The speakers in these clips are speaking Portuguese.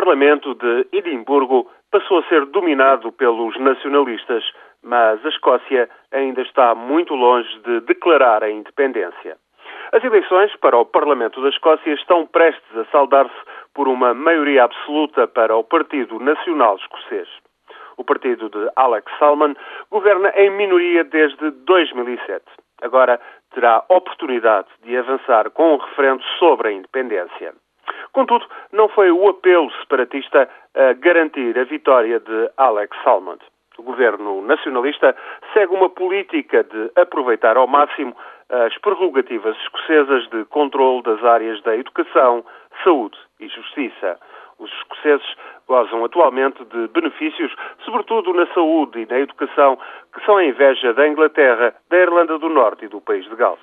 Parlamento de Edimburgo passou a ser dominado pelos nacionalistas, mas a Escócia ainda está muito longe de declarar a independência. As eleições para o Parlamento da Escócia estão prestes a saldar-se por uma maioria absoluta para o Partido Nacional Escocês. O partido de Alex Salmon governa em minoria desde 2007. Agora terá oportunidade de avançar com um referendo sobre a independência. Contudo, não foi o apelo separatista a garantir a vitória de Alex Salmond. O governo nacionalista segue uma política de aproveitar ao máximo as prerrogativas escocesas de controle das áreas da educação, saúde e justiça. Os escoceses gozam atualmente de benefícios, sobretudo na saúde e na educação, que são a inveja da Inglaterra, da Irlanda do Norte e do país de Gales.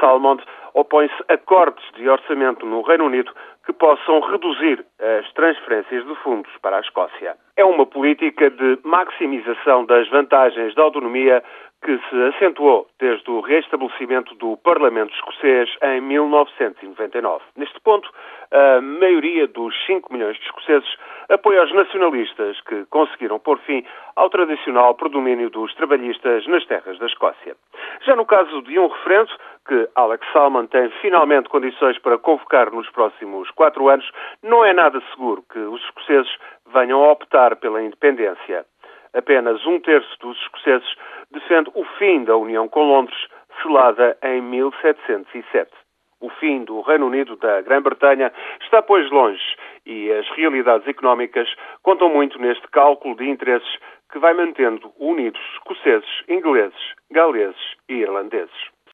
Salmond opõe-se a cortes de orçamento no Reino Unido que possam reduzir as transferências de fundos para a Escócia. É uma política de maximização das vantagens da autonomia que se acentuou desde o reestabelecimento do Parlamento escocês em 1999. Neste ponto, a maioria dos 5 milhões de escoceses apoia os nacionalistas que conseguiram pôr fim ao tradicional predomínio dos trabalhistas nas terras da Escócia. Já no caso de um referendo, que Alex Salmon tem finalmente condições para convocar nos próximos quatro anos, não é nada seguro que os escoceses venham a optar pela independência. Apenas um terço dos escoceses defende o fim da União com Londres, selada em 1707. O fim do Reino Unido da Grã-Bretanha está, pois, longe e as realidades económicas contam muito neste cálculo de interesses que vai mantendo unidos escoceses, ingleses, galeses e irlandeses.